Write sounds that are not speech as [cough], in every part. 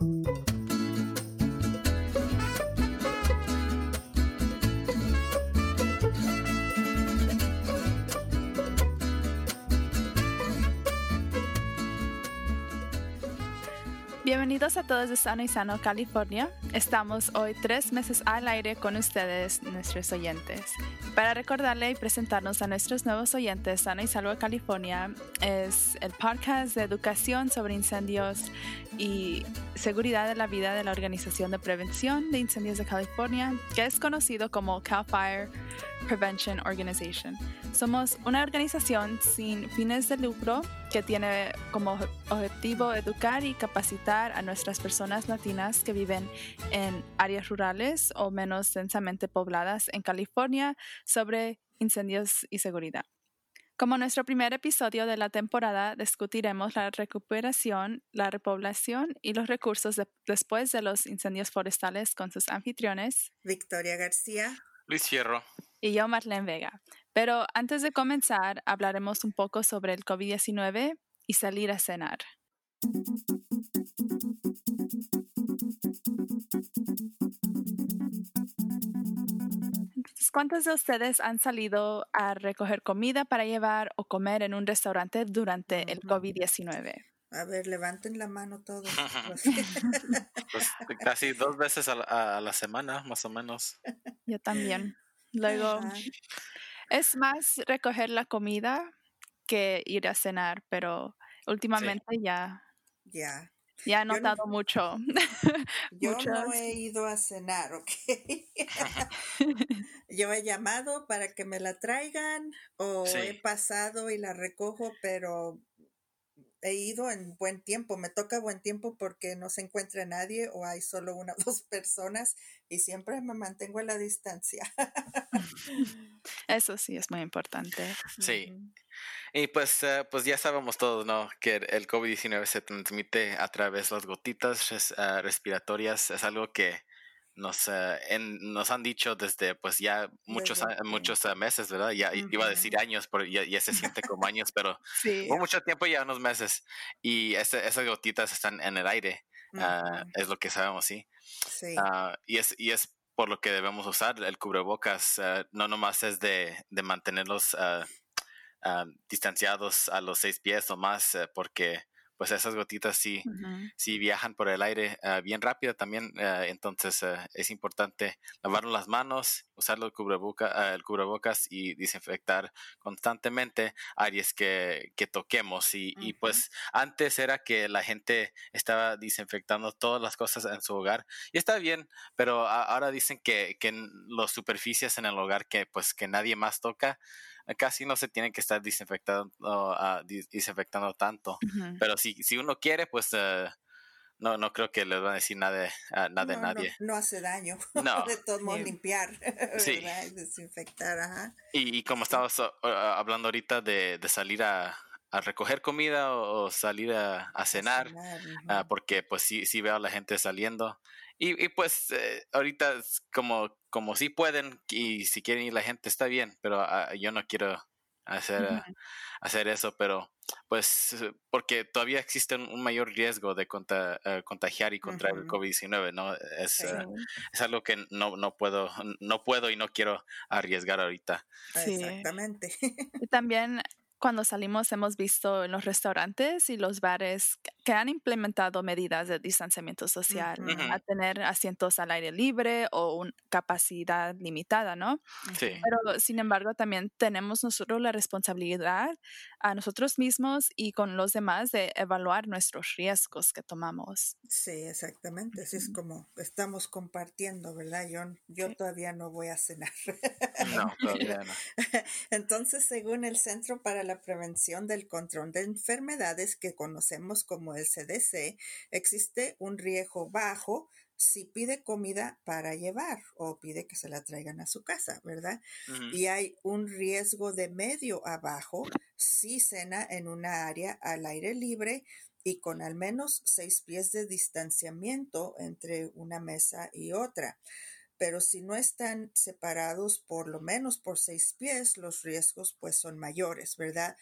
Thank you. Bienvenidos a todos de Sano y Sano, California. Estamos hoy tres meses al aire con ustedes, nuestros oyentes. Para recordarle y presentarnos a nuestros nuevos oyentes, Sano y Salvo California es el podcast de educación sobre incendios y seguridad de la vida de la Organización de Prevención de Incendios de California, que es conocido como CAL FIRE Prevention Organization. Somos una organización sin fines de lucro que tiene como objetivo educar y capacitar a nuestras personas latinas que viven en áreas rurales o menos densamente pobladas en California sobre incendios y seguridad. Como nuestro primer episodio de la temporada, discutiremos la recuperación, la repoblación y los recursos después de los incendios forestales con sus anfitriones. Victoria García. Luis Fierro. Y yo, Marlene Vega. Pero antes de comenzar, hablaremos un poco sobre el COVID-19 y salir a cenar. ¿cuántos de ustedes han salido a recoger comida para llevar o comer en un restaurante durante el COVID-19? A ver, levanten la mano todos. [laughs] pues casi dos veces a la, semana, más o menos. Yo también. Luego, es más recoger la comida que ir a cenar, pero últimamente ya. Ya. Ya he notado mucho. [laughs] Yo no he ido a cenar, ¿ok? [laughs] yo he llamado para que me la traigan o he pasado y la recojo, pero he ido en buen tiempo, me toca buen tiempo porque no se encuentra nadie o hay solo una [laughs] o dos personas y siempre me mantengo a la distancia. [laughs] Eso sí es muy importante. Sí. Y pues, eh, pues ya sabemos todos, ¿no? Que el COVID-19 se transmite a través de las gotitas eh, respiratorias. Es algo que nos, eh, nos han dicho desde pues ya muchos, muchos eh, meses, ¿verdad? Ya iba a decir años, pero ya, se siente como [laughs] años, pero sí. mucho tiempo ya unos meses y esas gotitas están en el aire, ah, es lo que sabemos, sí. sí. Ah, y, es, y es por lo que debemos usar el cubrebocas, ah, no nomás es de, de mantenerlos distanciados a los seis pies o más, eh, porque pues esas gotitas sí, sí viajan por el aire ah, bien rápido también. Ah, entonces ah, es importante lavarnos las manos, usar el, cubreboca, el cubrebocas y desinfectar constantemente áreas que, que toquemos. Y, y, pues antes era que la gente estaba desinfectando todas las cosas en su hogar y está bien, pero ahora dicen que, que las superficies en el hogar que pues que nadie más toca casi no se tiene que estar desinfectando, uh, desinfectando tanto. Pero si, si uno quiere, pues uh, no, no creo que les van a decir nada de, nada de nadie. No, hace daño. [laughs] No. de todos modos, limpiar, [laughs] sí. desinfectar. Ajá. Y, como estabas uh, hablando ahorita de, de salir a, a recoger comida o, salir a, cenar, porque pues sí, sí veo a la gente saliendo. Y, y pues eh, ahorita como como si pueden y si quieren ir la gente está bien, pero ah, yo no quiero hacer, ah, hacer eso, pero pues porque todavía existe un mayor riesgo de eh, contagiar y contraer el COVID-19, ¿no? Es, eh, es, algo que no, no, puedo, no puedo y no quiero arriesgar ahorita. Exactamente. [laughs] Y también cuando salimos hemos visto en los restaurantes y los bares que han implementado medidas de distanciamiento social, a tener asientos al aire libre o una capacidad limitada, ¿no? Sí. Pero sin embargo también tenemos nosotros la responsabilidad a nosotros mismos y con los demás de evaluar nuestros riesgos que tomamos. Sí, exactamente. Así es como estamos compartiendo, ¿verdad? Yo, yo todavía no voy a cenar. [laughs] [laughs] No, todavía no. Entonces, según el Centro para la Prevención del Control de Enfermedades que conocemos como el CDC, existe un riesgo bajo si pide comida para llevar o pide que se la traigan a su casa, ¿verdad? Y hay un riesgo de medio abajo si cena en una área al aire libre y con al menos seis pies de distanciamiento entre una mesa y otra. Pero si no están separados por lo menos por seis pies, los riesgos pues son mayores, ¿verdad?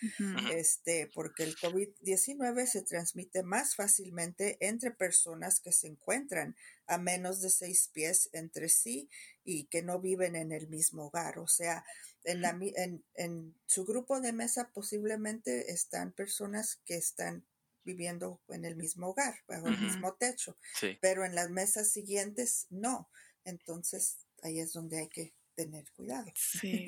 Este, porque el COVID-19 se transmite más fácilmente entre personas que se encuentran a menos de seis pies entre sí y que no viven en el mismo hogar. O sea, en, la, en, en su grupo de mesa posiblemente están personas que están viviendo en el mismo hogar, bajo el mismo techo, pero en las mesas siguientes no. Entonces, ahí es donde hay que tener cuidado. Sí.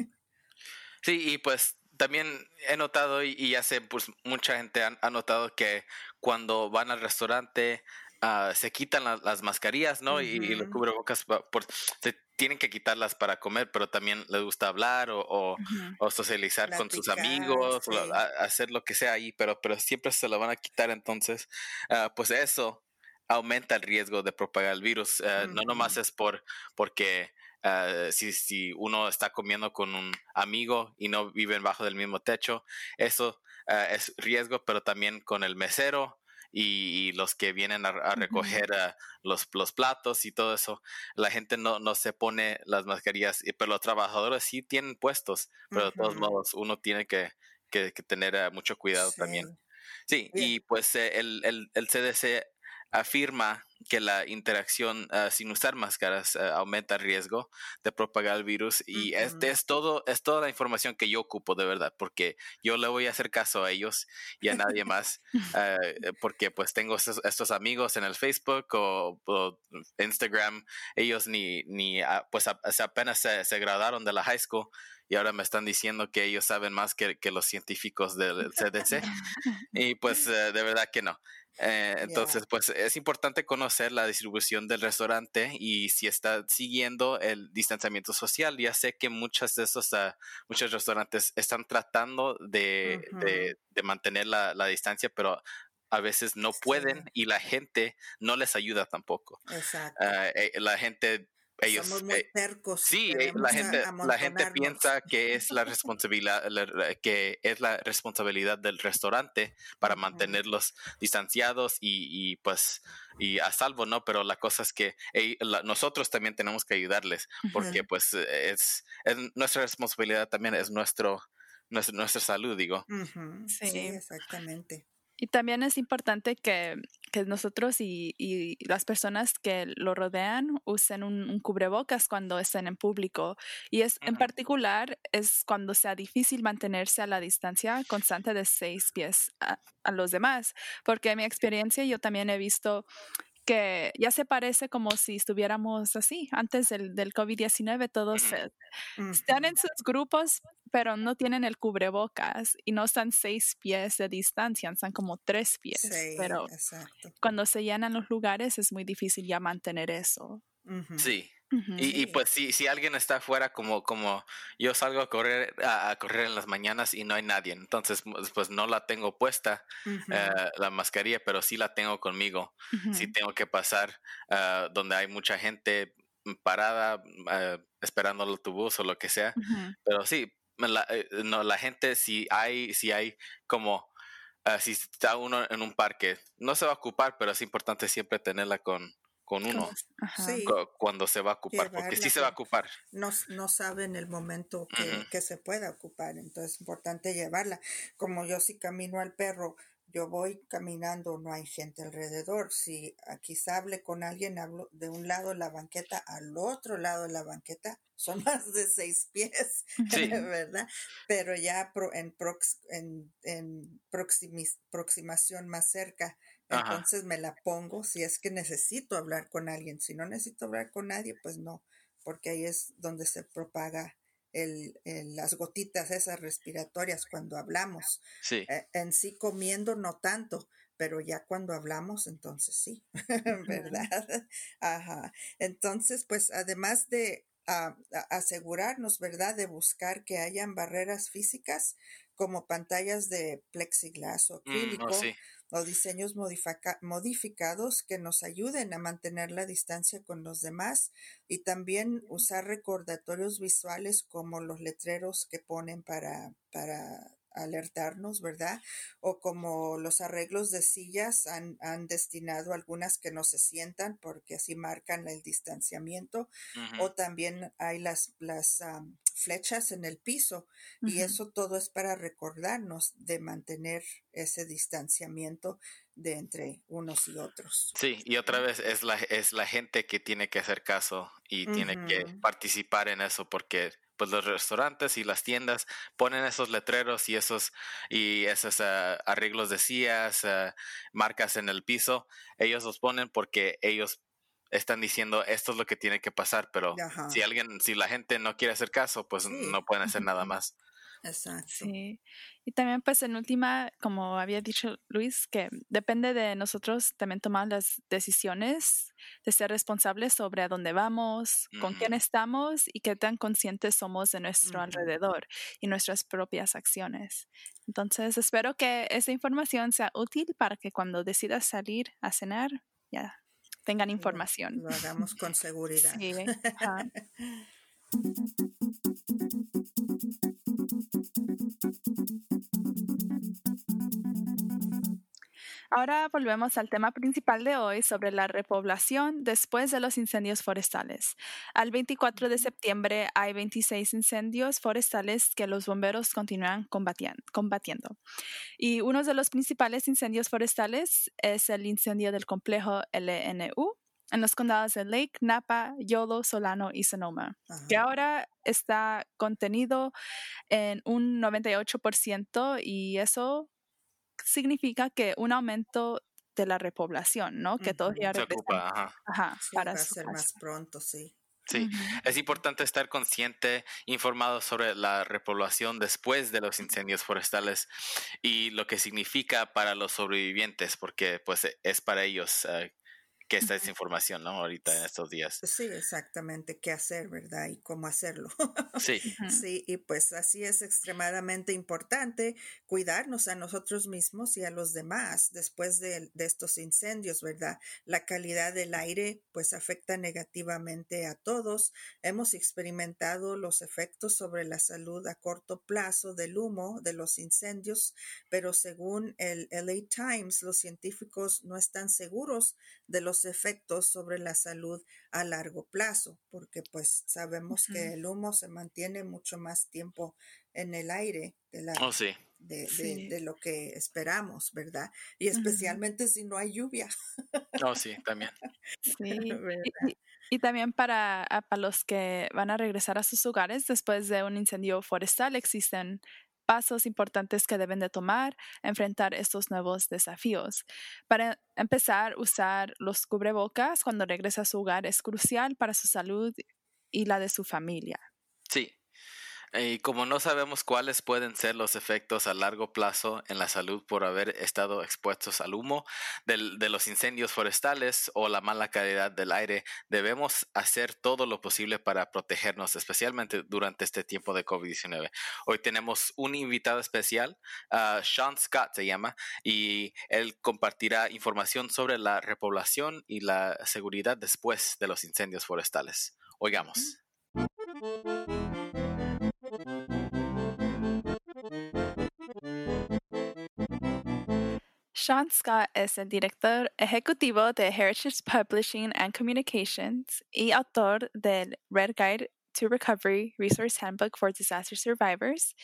[laughs] sí, y pues también he notado, y, ya sé, pues mucha gente ha, notado que cuando van al restaurante ah, se quitan las mascarillas, ¿no? y, y, los cubrebocas, por, se tienen que quitarlas para comer, pero también les gusta hablar o, socializar con sus amigos, o hacer lo que sea ahí, pero, pero siempre se lo van a quitar. Entonces, ah, pues eso aumenta el riesgo de propagar el virus. Eh, no nomás es por porque eh, si, si, uno está comiendo con un amigo y no viven bajo del mismo techo, eso eh, es riesgo, pero también con el mesero y, los que vienen a, recoger los, los, platos y todo eso. La gente no, no se pone las mascarillas, pero los trabajadores sí tienen puestos, pero de todos modos uno tiene que, que, tener mucho cuidado también. Sí, y pues el, el, el CDC afirma que la interacción ah, sin usar máscaras ah, aumenta el riesgo de propagar el virus y este es todo es toda la información que yo ocupo de verdad porque yo le voy a hacer caso a ellos y a nadie más [laughs] ah, eh, porque pues tengo estos, amigos en el Facebook o, Instagram ellos ni ni pues apenas se, se graduaron de la high school y ahora me están diciendo que ellos saben más que, que los científicos del [laughs] CDC [laughs] y pues eh, de verdad que no eh, entonces, pues es importante conocer la distribución del restaurante y si está siguiendo el distanciamiento social. Ya sé que muchas de esos, uh, muchos restaurantes están tratando de, de, mantener la, la, distancia, pero a veces no pueden y la gente no les ayuda tampoco. Exacto. Uh, la gente ellos Somos muy eh, Sí, eh, la gente, la gente piensa que es la responsabilidad, que es la responsabilidad del restaurante para mantenerlos distanciados y, y, pues y a salvo, ¿no? Pero la cosa es que nosotros también tenemos que ayudarles porque pues es, es, nuestra responsabilidad también es nuestro, nuestra, nuestra salud, digo. sí, exactamente. Y también es importante que, que nosotros y, y, las personas que lo rodean usen un, cubrebocas cuando estén en público. Y es en particular es cuando sea difícil mantenerse a la distancia constante de seis pies a, a los demás. Porque en mi experiencia yo también he visto que ya se parece como si estuviéramos así, antes del, del COVID-19, todos están en sus grupos, pero no tienen el cubrebocas y no están seis pies de distancia, están como tres pies. pero cuando se llenan los lugares es muy difícil ya mantener eso. Sí, y, pues si, si alguien está afuera, como, como yo salgo a correr, a, correr en las mañanas y no hay nadie, entonces pues, pues no la tengo puesta eh, la mascarilla, pero sí la tengo conmigo. Si tengo que pasar uh, donde hay mucha gente parada uh, esperando el autobús o lo que sea. Pero sí, la, eh, no, la gente si hay, si hay como si está uno en un parque, no se va a ocupar, pero es importante siempre tenerla con, con uno cuando se va a ocupar, porque sí se va a ocupar. No, no sabe en el momento que, que, se pueda ocupar, entonces es importante llevarla. Como yo si camino al perro, yo voy caminando, no hay gente alrededor. Si quizá hable con alguien, hablo de un lado de la banqueta al otro lado de la banqueta, son [laughs] más de seis pies, [laughs] [laughs] ¿verdad? Pero ya en, prox, en, en proximación más cerca, entonces me la pongo si es que necesito hablar con alguien. Si no necesito hablar con nadie, pues no, porque ahí es donde se propaga el, las gotitas esas respiratorias cuando hablamos. Sí. Eh, en sí comiendo no tanto, pero ya cuando hablamos, entonces sí, [laughs] ¿verdad? Ajá. Entonces, pues además de ah, asegurarnos, ¿verdad? De buscar que hayan barreras físicas como pantallas de plexiglas o mm, oh, acrílico o diseños modificados que nos ayuden a mantener la distancia con los demás y también usar recordatorios visuales como los letreros que ponen para, para alertarnos, ¿verdad? O como los arreglos de sillas han, han, destinado algunas que no se sientan porque así marcan el distanciamiento. O también hay las, las flechas en el piso y eso todo es para recordarnos de mantener ese distanciamiento de entre unos y otros. Sí, y otra vez es la, es la gente que tiene que hacer caso y tiene que participar en eso porque pues los restaurantes y las tiendas ponen esos letreros y esos y esos ah, arreglos de sillas, ah, marcas en el piso, ellos los ponen porque ellos están diciendo esto es lo que tiene que pasar, pero si alguien, si la gente no quiere hacer caso, pues no pueden hacer nada [laughs] más. Exacto. Sí. Y también, pues, en última, como había dicho Luis, que depende de nosotros también tomar las decisiones de ser responsables sobre a dónde vamos, con quién estamos y qué tan conscientes somos de nuestro alrededor y nuestras propias acciones. Entonces, espero que esa información sea útil para que cuando decidas salir a cenar, ya tengan información. Lo, hagamos con seguridad. Sí, [laughs] Ahora volvemos al tema principal de hoy sobre la repoblación después de los incendios forestales. Al 24 de septiembre hay 26 incendios forestales que los bomberos continúan combatiendo. Y uno de los principales incendios forestales es el incendio del complejo LNU en los condados de Lake, Napa, Yolo, Solano y Sonoma, que ahora está contenido en un 98% y eso significa que un aumento de la repoblación, ¿no? Que todos ya Se ocupa, ajá. para ser más pronto, sí. Sí, es importante estar consciente, informado sobre la repoblación después de los incendios forestales y lo que significa para los sobrevivientes, porque pues es para ellos eh, que esta es información, ¿no? Ahorita en estos días. Sí, exactamente, qué hacer, ¿verdad? Y cómo hacerlo. Sí. [laughs] Sí, y pues así es extremadamente importante cuidarnos a nosotros mismos y a los demás después de, de estos incendios, ¿verdad? La calidad del aire pues afecta negativamente a todos. Hemos experimentado los efectos sobre la salud a corto plazo del humo de los incendios, pero según el LA Times, los científicos no están seguros de los efectos sobre la salud a largo plazo, porque pues sabemos que el humo se mantiene mucho más tiempo en el aire de, la, oh, de, lo que esperamos, ¿verdad? Y especialmente si no hay lluvia. Oh, sí, también. [laughs] Y, también para, para los que van a regresar a sus hogares después de un incendio forestal, existen pasos importantes que deben de tomar enfrentar estos nuevos desafíos. Para empezar, usar los cubrebocas cuando regresa a su hogar es crucial para su salud y la de su familia. Sí, y como no sabemos cuáles pueden ser los efectos a largo plazo en la salud por haber estado expuestos al humo de los incendios forestales o la mala calidad del aire, debemos hacer todo lo posible para protegernos, especialmente durante este tiempo de COVID-19. Hoy tenemos un invitado especial, uh, Sean Scott se llama, y él compartirá información sobre la repoblación y la seguridad después de los incendios forestales. Oigamos. Sean Scott es el director ejecutivo de Heritage Publishing and Communications y autor del Red Guide to Recovery Resource Handbook for Disaster Survivors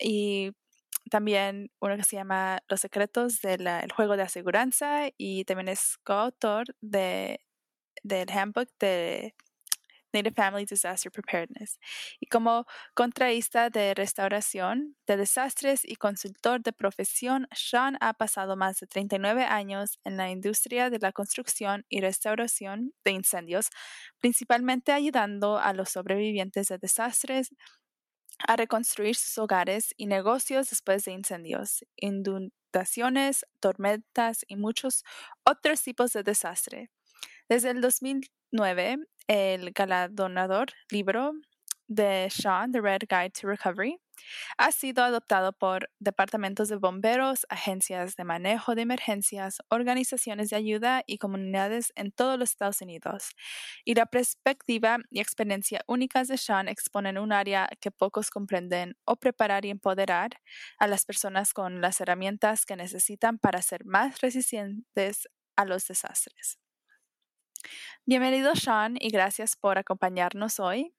y también uno que se llama Los secretos del juego de aseguranza y también es coautor de, del handbook de Native Family Disaster Preparedness. Y como contraísta de restauración de desastres y consultor de profesión, Sean ha pasado más de 39 años en la industria de la construcción y restauración de incendios, principalmente ayudando a los sobrevivientes de desastres a reconstruir sus hogares y negocios después de incendios, inundaciones, tormentas y muchos otros tipos de desastre. Desde el 2009, el galardonador libro de Sean, The Red Guide to Recovery, Ha sido adoptado por departamentos de bomberos, agencias de manejo de emergencias, organizaciones de ayuda y comunidades en todos los Estados Unidos. Y la perspectiva y experiencia únicas de Sean exponen un área que pocos comprenden o preparar y empoderar a las personas con las herramientas que necesitan para ser más resistentes a los desastres. Bienvenido Sean y gracias por acompañarnos hoy.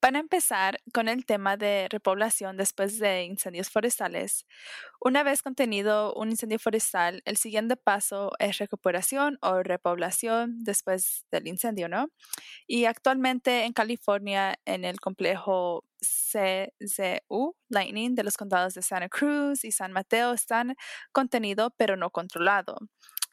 Para empezar con el tema de repoblación después de incendios forestales, una vez contenido un incendio forestal, el siguiente paso es recuperación o repoblación después del incendio, ¿no? Y actualmente en California, en el complejo CZU Lightning de los condados de Santa Cruz y San Mateo están contenido pero no controlado.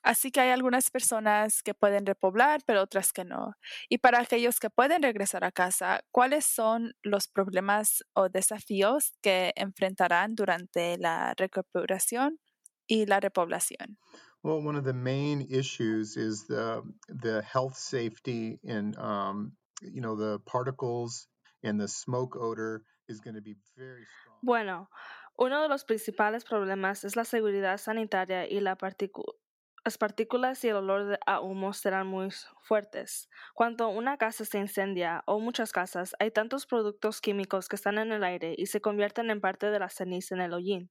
Así que hay algunas personas que pueden repoblar, pero otras que no. Y para aquellos que pueden regresar a casa, ¿cuáles son los problemas o desafíos que enfrentarán durante la recuperación y la repoblación? Well, one of the main issues is the the health safety and um, you know the particles and the smoke odor is going to be very strong. Bueno, uno de los principales problemas es la seguridad sanitaria y la partícula las partículas y el olor a humo serán muy fuertes. Cuando una casa se incendia, o muchas casas, hay tantos productos químicos que están en el aire y se convierten en parte de la ceniza en el hollín,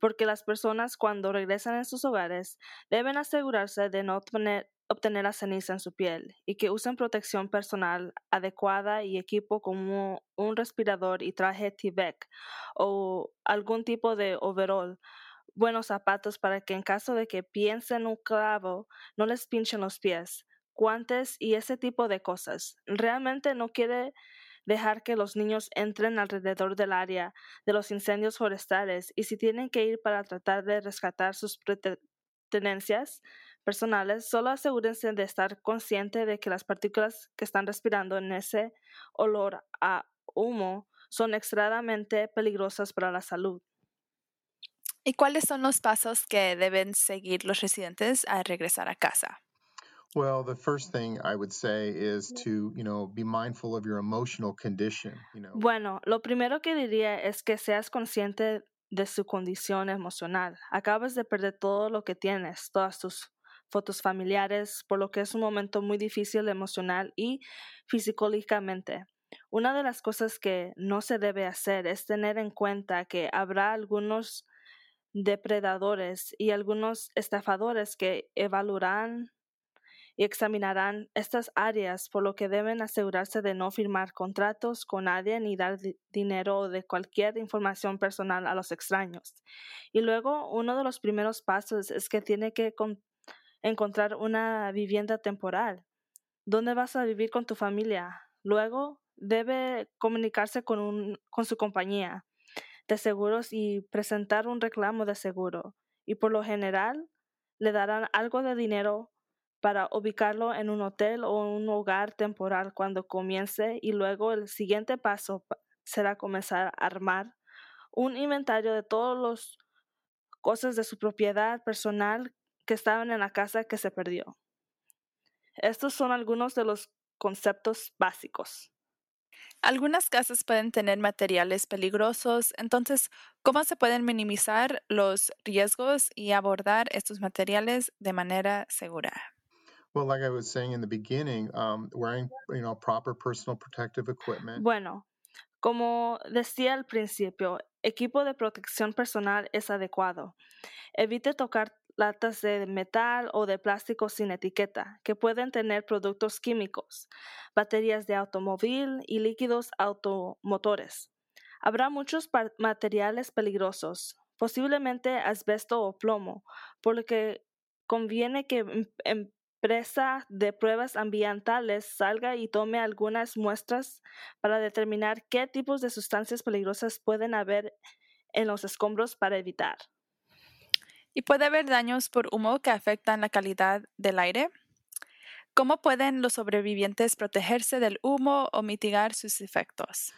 porque las personas cuando regresan a sus hogares deben asegurarse de no obtener, la ceniza en su piel y que usen protección personal adecuada y equipo como un respirador y traje T-Bec o algún tipo de overall buenos zapatos para que en caso de que piensen un clavo no les pinchen los pies, guantes y ese tipo de cosas. Realmente no quiere dejar que los niños entren alrededor del área de los incendios forestales y si tienen que ir para tratar de rescatar sus pertenencias personales, solo asegúrense de estar consciente de que las partículas que están respirando en ese olor a humo son extremadamente peligrosas para la salud. ¿Y cuáles son los pasos que deben seguir los residentes al regresar a casa? Well, the first thing I would say is to, you know, be mindful of your emotional condition, you know. Bueno, lo primero que diría es que seas consciente de su condición emocional. Acabas de perder todo lo que tienes, todas tus fotos familiares, por lo que es un momento muy difícil emocional y fisiológicamente. Una de las cosas que no se debe hacer es tener en cuenta que habrá algunos depredadores y algunos estafadores que evaluarán y examinarán estas áreas, por lo que deben asegurarse de no firmar contratos con nadie ni dar dinero o de cualquier información personal a los extraños. Y luego, uno de los primeros pasos es que tiene que encontrar una vivienda temporal. ¿Dónde vas a vivir con tu familia? Luego, debe comunicarse con, con su compañía de seguros y presentar un reclamo de seguro, y por lo general le darán algo de dinero para ubicarlo en un hotel o un hogar temporal cuando comience y luego el siguiente paso será comenzar a armar un inventario de todas las cosas de su propiedad personal que estaban en la casa que se perdió. Estos son algunos de los conceptos básicos. Algunas casas pueden tener materiales peligrosos, entonces, ¿cómo se pueden minimizar los riesgos y abordar estos materiales de manera segura? Well, like I was saying in the beginning, um, wearing, you know, proper personal protective equipment. Bueno, como decía al principio, equipo de protección personal es adecuado. Evite tocar latas de metal o de plástico sin etiqueta, que pueden tener productos químicos, baterías de automóvil y líquidos automotores. Habrá muchos materiales peligrosos, posiblemente asbesto o plomo, por lo que conviene que em-, empresa de pruebas ambientales salga y tome algunas muestras para determinar qué tipos de sustancias peligrosas pueden haber en los escombros para evitar. ¿Y puede haber daños por humo que afectan la calidad del aire? ¿Cómo pueden los sobrevivientes protegerse del humo o mitigar sus efectos?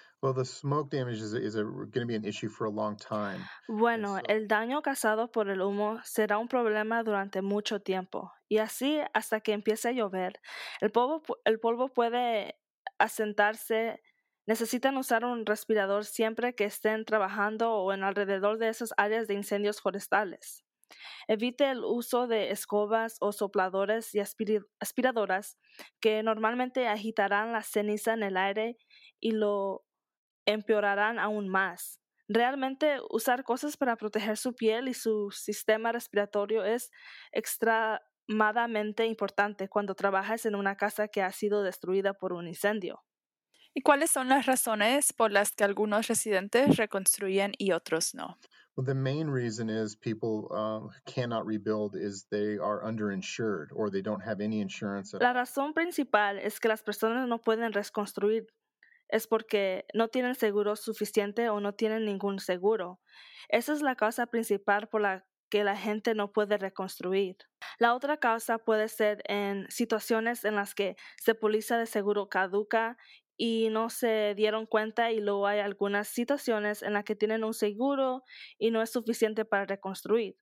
Bueno, el daño causado por el humo será un problema durante mucho tiempo y así hasta que empiece a llover. El polvo, el polvo puede asentarse Necesitan usar un respirador siempre que estén trabajando o en alrededor de esas áreas de incendios forestales. Evite el uso de escobas o sopladores y aspiradoras que normalmente agitarán la ceniza en el aire y lo empeorarán aún más. Realmente usar cosas para proteger su piel y su sistema respiratorio es extremadamente importante cuando trabajas en una casa que ha sido destruida por un incendio. ¿Y cuáles son las razones por las que algunos residentes reconstruyen y otros no? The main reason is people uh, cannot rebuild is they are underinsured or they don't have any insurance. At La razón principal es que las personas no pueden reconstruir es porque no tienen seguro suficiente o no tienen ningún seguro. Esa es la causa principal por la que la gente no puede reconstruir. La otra causa puede ser en situaciones en las que se póliza de seguro caduca y no se dieron cuenta y luego hay algunas situaciones en las que tienen un seguro y no es suficiente para reconstruir,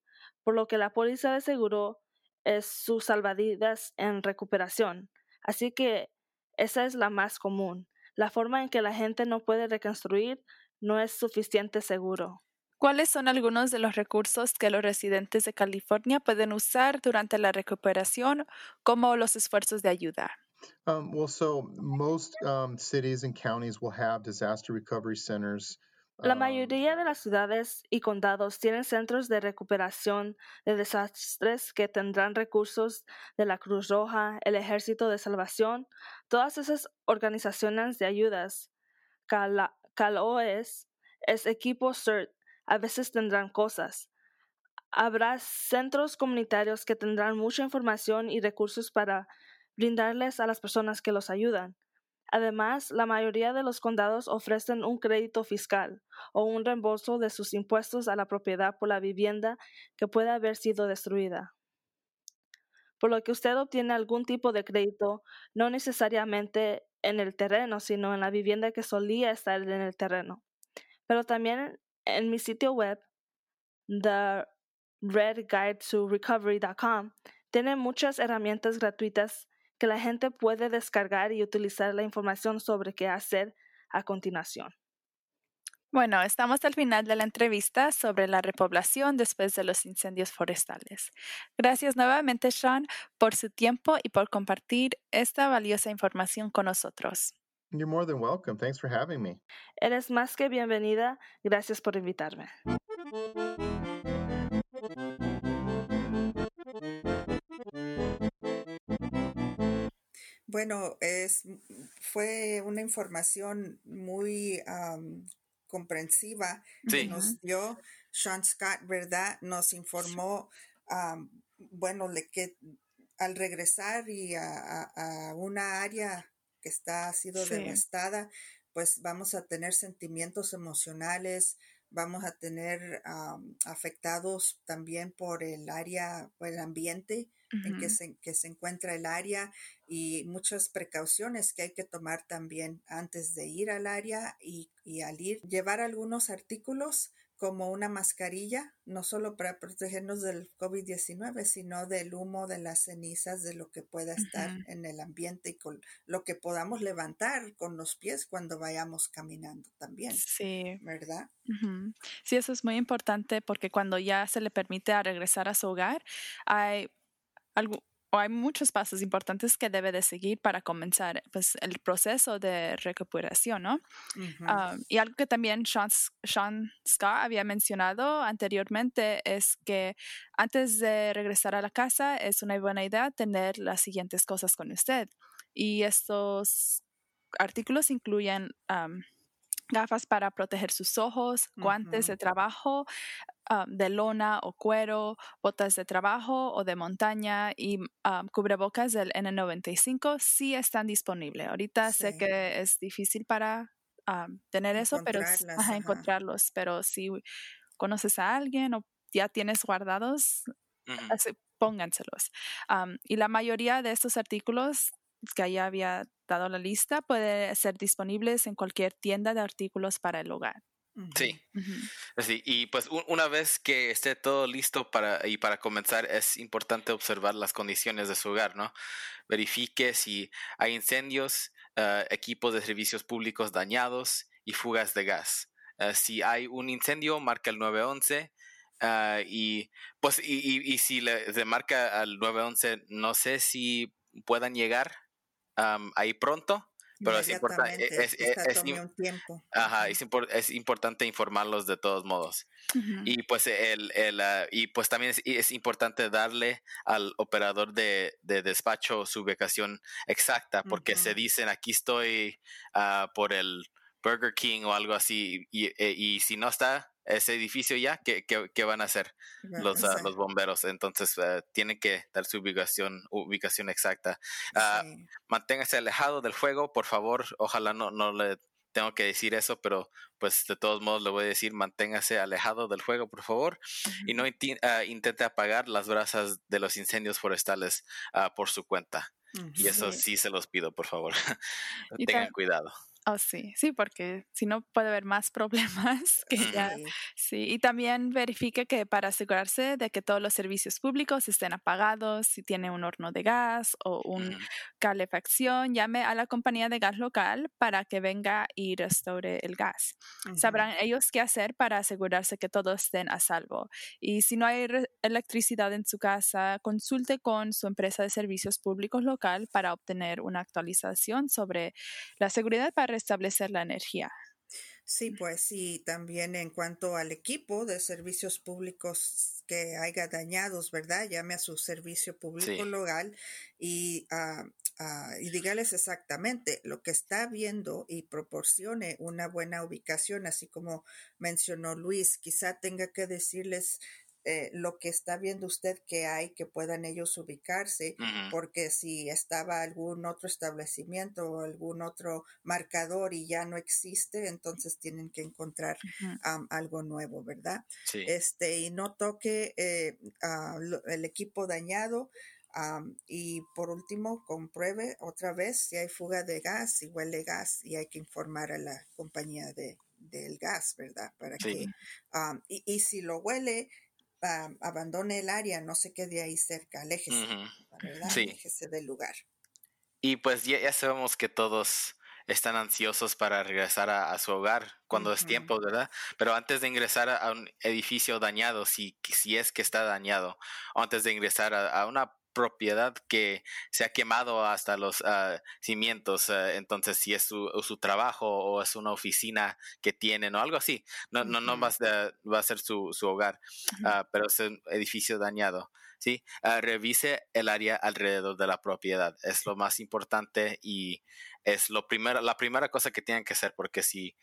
por lo que la póliza de seguro es su salvavidas en recuperación. Así que esa es la más común. La forma en que la gente no puede reconstruir no es suficiente seguro. ¿Cuáles son algunos de los recursos que los residentes de California pueden usar durante la recuperación como los esfuerzos de ayuda? Um, well, so most um, cities and counties will have disaster recovery centers. La um, mayoría de las ciudades y condados tienen centros de recuperación de desastres que tendrán recursos de la Cruz Roja, el Ejército de Salvación, todas esas organizaciones de ayudas. Cala- CalOES es equipo CERT, a veces tendrán cosas. Habrá centros comunitarios que tendrán mucha información y recursos para brindarles a las personas que los ayudan. Además, la mayoría de los condados ofrecen un crédito fiscal o un reembolso de sus impuestos a la propiedad por la vivienda que puede haber sido destruida. Por lo que usted obtiene algún tipo de crédito, no necesariamente en el terreno, sino en la vivienda que solía estar en el terreno. Pero también en mi sitio web, The Red Guide to Recovery.com, tiene muchas herramientas gratuitas que la gente puede descargar y utilizar la información sobre qué hacer a continuación. Bueno, estamos al final de la entrevista sobre la repoblación después de los incendios forestales. Gracias nuevamente, Sean, por su tiempo y por compartir esta valiosa información con nosotros. You're more than welcome. Thanks for having me. Eres más que bienvenida. Gracias por invitarme. Bueno, es, fue una información muy am, comprensiva que Sí. nos dio Sean Scott, ¿verdad? Nos informó, bueno, le que al regresar y a, a- a una área que está, ha sido Sí. devastada, pues vamos a tener sentimientos emocionales, vamos a tener am, afectados también por el área, por el ambiente en que se, que se encuentra el área y muchas precauciones que hay que tomar también antes de ir al área y, y al ir, llevar algunos artículos como una mascarilla, no solo para protegernos del COVID-19, sino del humo, de las cenizas, de lo que pueda estar en el ambiente y con lo que podamos levantar con los pies cuando vayamos caminando también, Sí. ¿verdad? Sí, eso es muy importante porque cuando ya se le permite a regresar a su hogar, hay algo o hay muchos pasos importantes que debe de seguir para comenzar pues, el proceso de recuperación, ¿no? Ah, y algo que también Sean, Sean Scott había mencionado anteriormente es que antes de regresar a la casa es una buena idea tener las siguientes cosas con usted. Y estos artículos incluyen am, gafas para proteger sus ojos, guantes de trabajo am, de lona o cuero, botas de trabajo o de montaña y am, cubrebocas del N95 sí están disponibles. Ahorita sé que es difícil para am, tener eso, pero ajá, encontrarlos, pero si conoces a alguien o ya tienes guardados, Ujú. así, pónganselos. Y la mayoría de estos artículos que ya había dado la lista puede ser disponibles en cualquier tienda de artículos para el hogar. Sí. Ujú. Sí, y pues una vez que esté todo listo para y para comenzar es importante observar las condiciones de su hogar, ¿no? Verifique si hay incendios, ah, equipos de servicios públicos dañados y fugas de gas. Ah, si hay un incendio, marca el 911. y pues y, si le, se marca al 911, no sé si puedan llegar ahí pronto, pero es, importante es, es, importante informarlos de todos modos. Y pues el, el ah, y pues también es, importante darle al operador de, de, despacho su ubicación exacta, porque se dicen aquí estoy uh, por el Burger King o algo así, y, y, y si no está, ese edificio ya, ¿qué, qué, van a hacer los, ah, los bomberos? Entonces, uh, tienen que dar su ubicación, ubicación exacta. Uh, Manténgase alejado del fuego, por favor. Ojalá no, no le tengo que decir eso, pero pues de todos modos le voy a decir, manténgase alejado del fuego, por favor, y no intente apagar las brasas de los incendios forestales por su cuenta. Y eso sí se los pido, por favor. [laughs] Tengan cuidado. Oh, sí, sí, porque si no puede haber más problemas [laughs] que ya. Sí, y también verifique que para asegurarse de que todos los servicios públicos estén apagados, si tiene un horno de gas o una calefacción, llame a la compañía de gas local para que venga y restaure el gas. Sabrán ellos qué hacer para asegurarse que todos estén a salvo. Y si no hay electricidad en su casa, consulte con su empresa de servicios públicos local para obtener una actualización sobre la seguridad para restablecer la energía. Sí, pues sí, también en cuanto al equipo de servicios públicos que haya dañados, ¿verdad? Llame a su servicio público local y, uh, y dígales exactamente lo que está viendo y proporcione una buena ubicación, así como mencionó Luis. Quizá tenga que decirles eh, lo que está viendo usted que hay que puedan ellos ubicarse, porque si estaba algún otro establecimiento o algún otro marcador y ya no existe, entonces tienen que encontrar algo nuevo, ¿verdad? Este, y no toque eh, el equipo dañado. y por último, compruebe otra vez si hay fuga de gas, si huele gas y hay que informar a la compañía de, del gas, ¿verdad? Para que, y, y, si lo huele, abandone el área, no se quede ahí cerca, aléjese, Aléjese del lugar. Y pues ya, sabemos que todos están ansiosos para regresar a, su hogar cuando es tiempo, ¿verdad? Pero antes de ingresar a, un edificio dañado, si, si es que está dañado, antes de ingresar a, una propiedad que se ha quemado hasta los ah, cimientos, ah, entonces si es su, su, trabajo o es una oficina que tienen o algo así, no, no, no va, a, va a ser su, su hogar, ah, pero es un edificio dañado. ¿sí? revise el área alrededor de la propiedad, es lo más importante y es lo primero, la primera cosa que tienen que hacer, porque si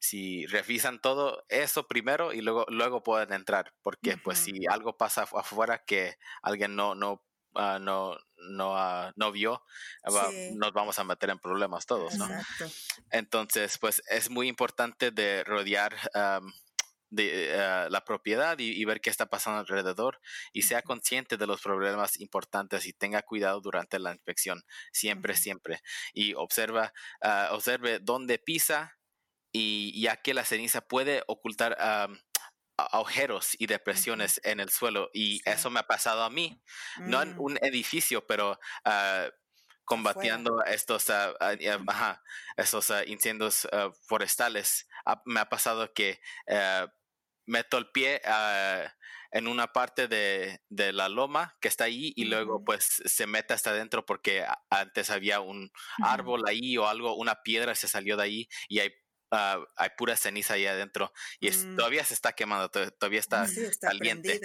si revisan todo eso primero y luego luego pueden entrar porque pues si algo pasa afuera que alguien no no Ah, no, no, uh, no vio, nos vamos a meter en problemas todos, ¿no? Entonces, pues es muy importante de rodear de eh, la propiedad y, ver qué está pasando alrededor y sea consciente de los problemas importantes y tenga cuidado durante la inspección, siempre, siempre. Y observa, uh, observe dónde pisa y ya que la ceniza puede ocultar agujeros y depresiones en el suelo y eso me ha pasado a mí, no en mm. un edificio, pero uh, combatiendo estos, uh, esos incendios forestales. me ha pasado que meto el pie en una parte de, de, la loma que está ahí y luego pues se mete hasta adentro porque antes había un árbol ahí o algo, una piedra se salió de ahí y hay Ah, hay pura ceniza ahí adentro y mm. todavía se está quemando, todavía está, caliente.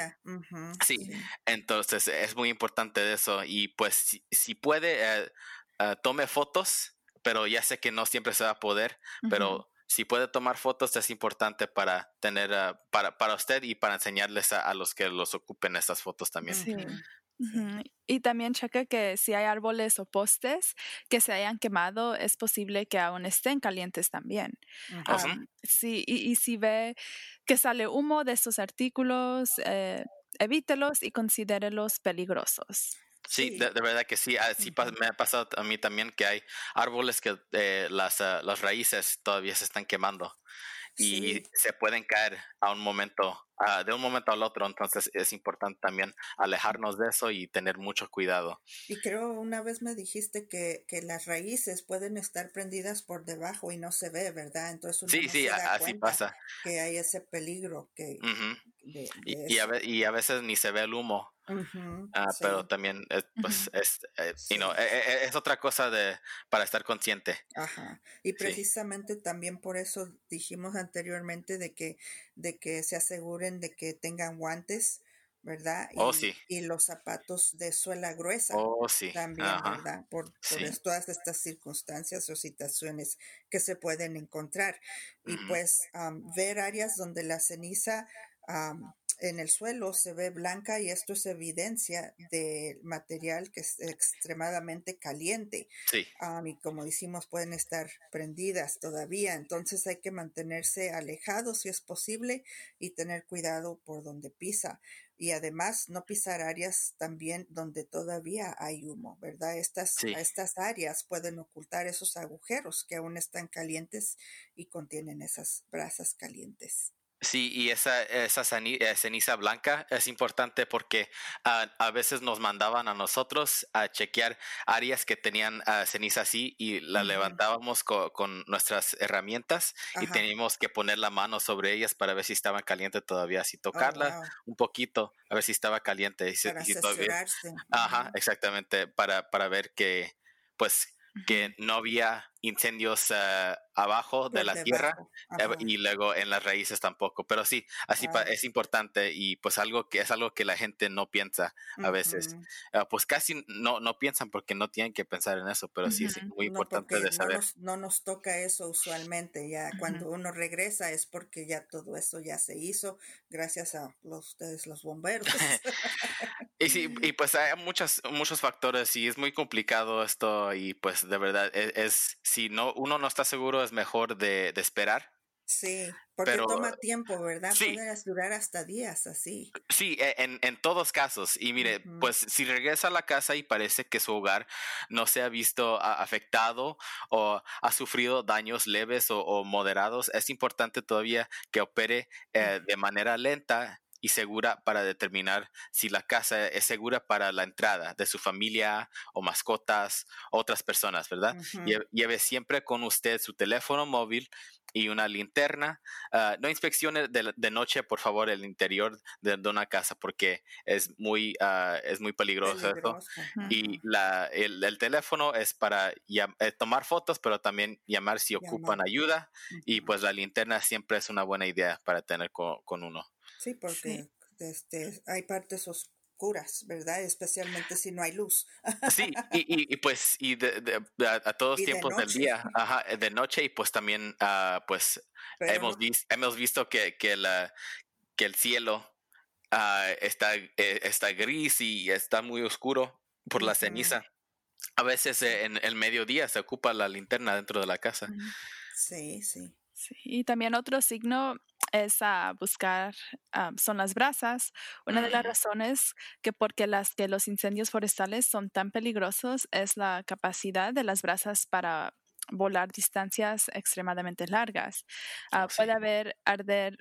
sí. entonces es muy importante eso y pues si, puede, ah, tome fotos, pero ya sé que no siempre se va a poder, pero si puede tomar fotos es importante para tener, ah, para, para usted y para enseñarles a, los que los ocupen estas fotos también. Sí. Y también cheque que si hay árboles o postes que se hayan quemado, es posible que aún estén calientes también. sí, y, si ve que sale humo de estos artículos, eh, evítelos y considérelos peligrosos. Sí, De, verdad que sí. Así me ha pasado a mí también que hay árboles que eh, las, ah, las raíces todavía se están quemando y se pueden caer a un momento, de un momento al otro. Entonces es importante también alejarnos de eso y tener mucho cuidado. Y creo una vez me dijiste que, que las raíces pueden estar prendidas por debajo y no se ve, ¿verdad? Entonces sí, sí, así pasa. Que hay ese peligro que... y, a, veces ni se ve el humo. Ah, pero también es, pues, es, eh, e, e, es, otra cosa de para estar consciente. Ajá. Y precisamente también por eso dijimos anteriormente de que, de que se aseguren de que tengan guantes, ¿verdad? Oh, y, sí. y los zapatos de suela gruesa. Oh, sí. También, ¿verdad? Por, todas estas circunstancias o situaciones que se pueden encontrar. Y pues ver áreas donde la ceniza en el suelo se ve blanca y esto es evidencia del material que es extremadamente caliente. Sí. y como decimos, pueden estar prendidas todavía. Entonces hay que mantenerse alejados si es posible y tener cuidado por donde pisa. Y además no pisar áreas también donde todavía hay humo, ¿verdad? Estas, estas áreas pueden ocultar esos agujeros que aún están calientes y contienen esas brasas calientes. Sí, y esa, esa eh, ceniza blanca es importante porque ah, a veces nos mandaban a nosotros a chequear áreas que tenían ah, ceniza así y la levantábamos con nuestras herramientas y teníamos que poner la mano sobre ellas para ver si estaban calientes todavía, así oh, tocarla un poquito, a ver si estaba caliente. Y, para todavía, Ajá, exactamente, para, para ver que pues que no había incendios eh, abajo de la tierra eh, y luego en las raíces tampoco. Pero sí, así es importante y pues algo que es algo que la gente no piensa a veces. Ah, pues casi no, no piensan porque no tienen que pensar en eso, pero sí es muy importante de saber. No nos, toca eso usualmente, ya cuando uno regresa es porque ya todo eso ya se hizo gracias a los, ustedes los bomberos. [laughs] y sí, y pues hay muchos, muchos factores y es muy complicado esto y pues de verdad e, es si no, uno no está seguro, es mejor de, esperar. Sí, porque toma tiempo, ¿verdad? Puede durar hasta días así. Sí, e, en, en todos casos. Y mire, pues si regresa a la casa y parece que su hogar no se ha visto afectado o ha sufrido daños leves o, moderados, es importante todavía que opere eh, de manera lenta y segura para determinar si la casa es segura para la entrada de su familia o mascotas, otras personas, ¿verdad? Lleve siempre con usted su teléfono móvil y una linterna. Ah, no inspeccione de, noche, por favor, el interior de, una casa porque es muy, uh, es muy peligroso. Y la, el, teléfono es para eh, tomar fotos, pero también llamar si ocupan ayuda. Y pues la linterna siempre es una buena idea para tener con uno. Sí, porque Este, hay partes oscuras, ¿verdad? Especialmente si no hay luz. Sí, [laughs] y, y, pues y a, todos tiempos del día, ajá, de noche y pues también uh, pues hemos, hemos visto que, que, la, que el cielo uh, está, eh, está gris y está muy oscuro por la ceniza. A veces en el mediodía se ocupa la linterna dentro de la casa. Sí, sí. sí. Y también otro signo es a buscar, son las brasas. Una de las razones que porque las que los incendios forestales son tan peligrosos es la capacidad de las brasas para volar distancias extremadamente largas. Ah, puede haber arder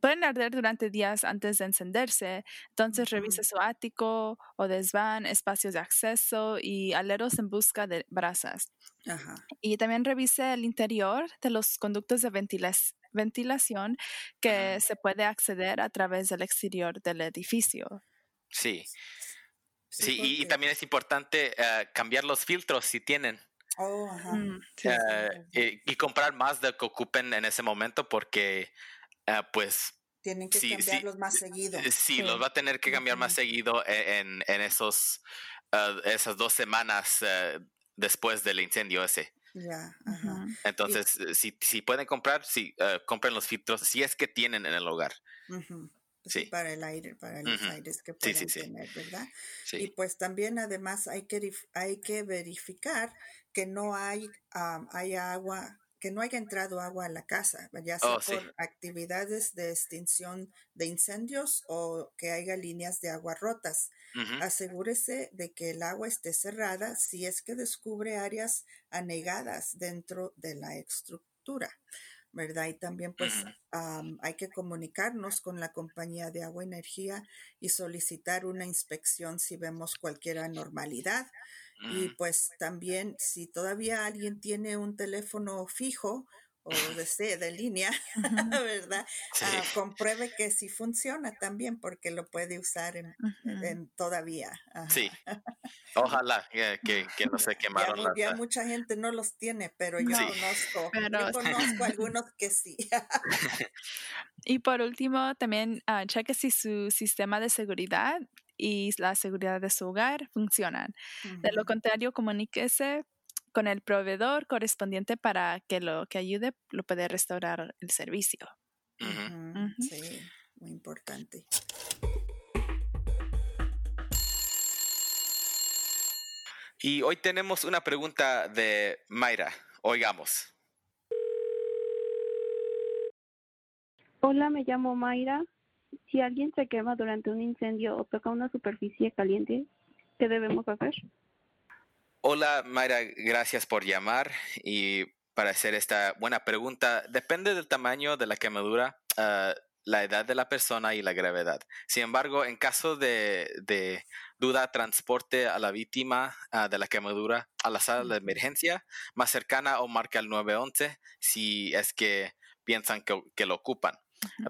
pueden arder durante días antes de encenderse. Entonces revise su ático o desván, espacios de acceso y aleros en busca de brasas. Y también revise el interior de los conductos de ventilación ventilación que se puede acceder a través del exterior del edificio. Sí. Sí, y, también es importante eh, cambiar los filtros si tienen. Oh, mm, eh, y, comprar más de que ocupen en ese momento porque eh, pues tienen que cambiarlos más seguido. Sí, los va a tener que cambiar más seguido e, en, en esos esas dos semanas después del incendio ese. Ya, Entonces, eh, si, si pueden comprar, sí, uh, compren los filtros, si es que tienen en el hogar. sí. Para el aire, para los aires que pueden tener, ¿verdad? Y pues también además hay que, hay que verificar que no hay, hay agua que no haya entrado agua a la casa, ya sea oh, por actividades de extinción de incendios o que haya líneas de agua rotas. Asegúrese de que el agua esté cerrada si es que descubre áreas anegadas dentro de la estructura. ¿verdad? Y también pues hay que comunicarnos con la compañía de agua y energía y solicitar una inspección si vemos cualquier anormalidad. Y pues también si todavía alguien tiene un teléfono fijo, o de, de línea, [laughs] ¿verdad? Ah, compruebe que sí funciona también porque lo puede usar en, todavía. Sí, [laughs] ojalá que, que, no se quemaron. Ya, ya, mucha gente no los tiene, pero yo conozco, yo [laughs] conozco algunos que sí. y por último, también uh, cheque si su sistema de seguridad y la seguridad de su hogar funcionan. De lo contrario, comuníquese con el proveedor correspondiente para que lo que ayude lo puede restaurar el servicio. Sí, muy importante. Y hoy tenemos una pregunta de Mayra. Oigamos. Hola, me llamo Mayra. Si alguien se quema durante un incendio o toca una superficie caliente, ¿qué debemos hacer? Hola Mayra, gracias por llamar y para hacer esta buena pregunta. Depende del tamaño de la quemadura, ah, la edad de la persona y la gravedad. Sin embargo, en caso de, duda, transporte a la víctima ah, de la quemadura a la sala de emergencia más cercana o marca el 911 si es que piensan que lo ocupan.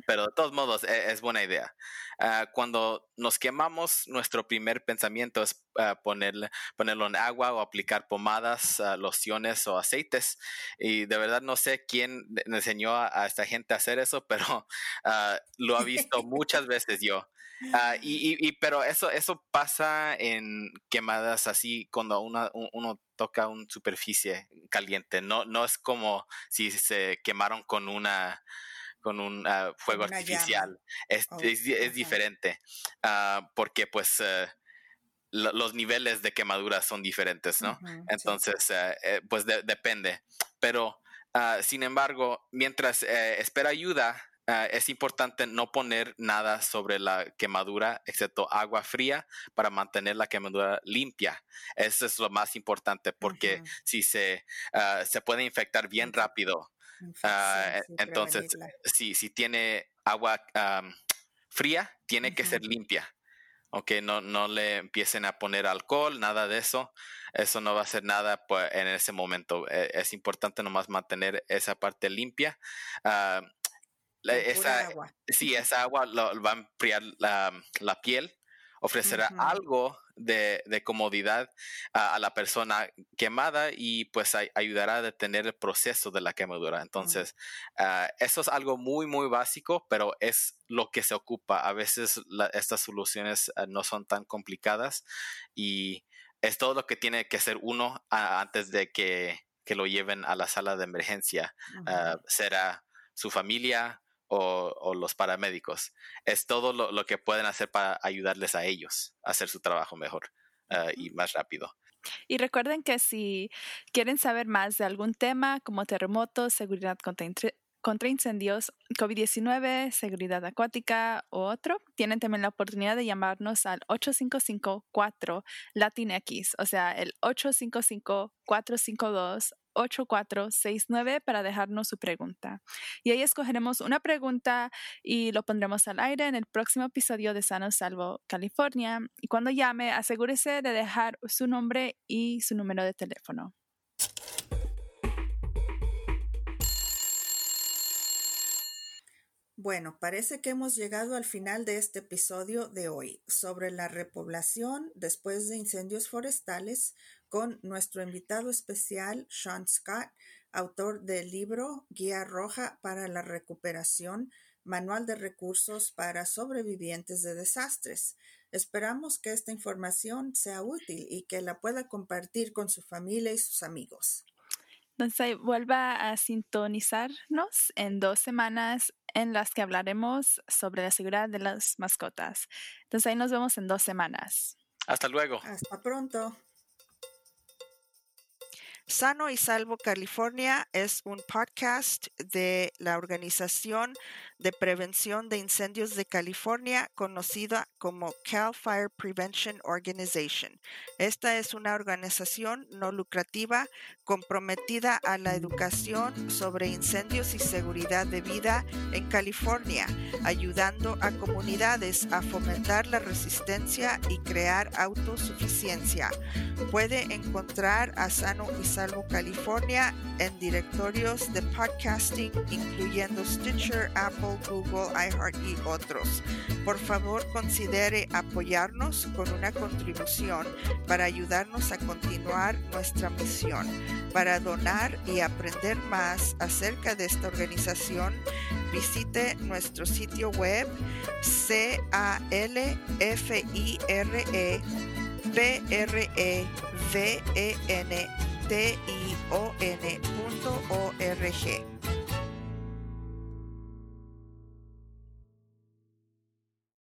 Pero de todos modos, e, es, buena idea. Ah, cuando nos quemamos, nuestro primer pensamiento es ponerle, ponerlo en agua o aplicar pomadas, uh, lociones o aceites. Y de verdad no sé quién enseñó a, esta gente a hacer eso, [laughs] pero lo ha visto muchas veces yo. y, pero eso, eso pasa en quemadas así cuando uno toca una superficie caliente. No, no es como si se quemaron con una con un ah, fuego artificial. Es, oh, es, diferente ah, porque pues eh, los niveles de quemadura son diferentes, ¿no? Entonces, eh, eh, pues depende. Pero, ah, sin embargo, mientras espera ayuda, es importante no poner nada sobre la quemadura excepto agua fría para mantener la quemadura limpia. Eso es lo más importante porque si se, se puede infectar bien rápido Ah, entonces, si, si tiene agua fría, tiene que ser limpia. Ok, no, no le empiecen a poner alcohol, nada de eso. Eso no va a hacer nada pues, en ese momento. E, es importante nomás mantener esa parte limpia. Ah, esa, agua. Sí, esa agua va a enfriar la, la piel, ofrecerá algo de, comodidad a, la persona quemada y pues ayudará a detener el proceso de la quemadura. Entonces, ah, eso es algo muy, muy básico, pero es lo que se ocupa. A veces estas soluciones ah, no son tan complicadas y es todo lo que tiene que hacer uno antes de que, lo lleven a la sala de emergencia. Ah, será su familia, o, los paramédicos. Es todo lo, que pueden hacer para ayudarles a ellos a hacer su trabajo mejor ah, y más rápido. Y recuerden que si quieren saber más de algún tema como terremotos, seguridad contra, contra incendios, COVID-19, seguridad acuática u otro, tienen también la oportunidad de llamarnos al 8554 Latinx, o sea, el 855 452 8469 para dejarnos su pregunta. Y ahí escogeremos una pregunta y lo pondremos al aire en el próximo episodio de Sano Salvo California. Y cuando llame, asegúrese de dejar su nombre y su número de teléfono. Bueno, parece que hemos llegado al final de este episodio de hoy sobre la repoblación después de incendios forestales con nuestro invitado especial Sean Scott, autor del libro Guía Roja para la Recuperación, Manual de Recursos para Sobrevivientes de Desastres. Esperamos que esta información sea útil y que la pueda compartir con su familia y sus amigos. Entonces, vuelva a sintonizarnos en dos semanas en las que hablaremos sobre la seguridad de las mascotas. Entonces, ahí nos vemos en dos semanas. Hasta luego. Hasta pronto. Sano y Salvo California es un podcast de la Organización de Prevención de Incendios de California, conocida como Cal Fire Prevention Organization. Esta es una organización no lucrativa comprometida a la educación sobre incendios y seguridad de vida en California, ayudando a comunidades a fomentar la resistencia y crear autosuficiencia. Puede encontrar a Sano y Salvo California en directorios de podcasting incluyendo Stitcher, Apple, Google, iHeart y otros. Por favor, considere apoyarnos con una contribución para ayudarnos a continuar nuestra misión. Para donar y aprender más acerca de esta organización, visite nuestro sitio web C-A-L-F-I-R-E P-R-E-V-E-N-T-I-O-N.org.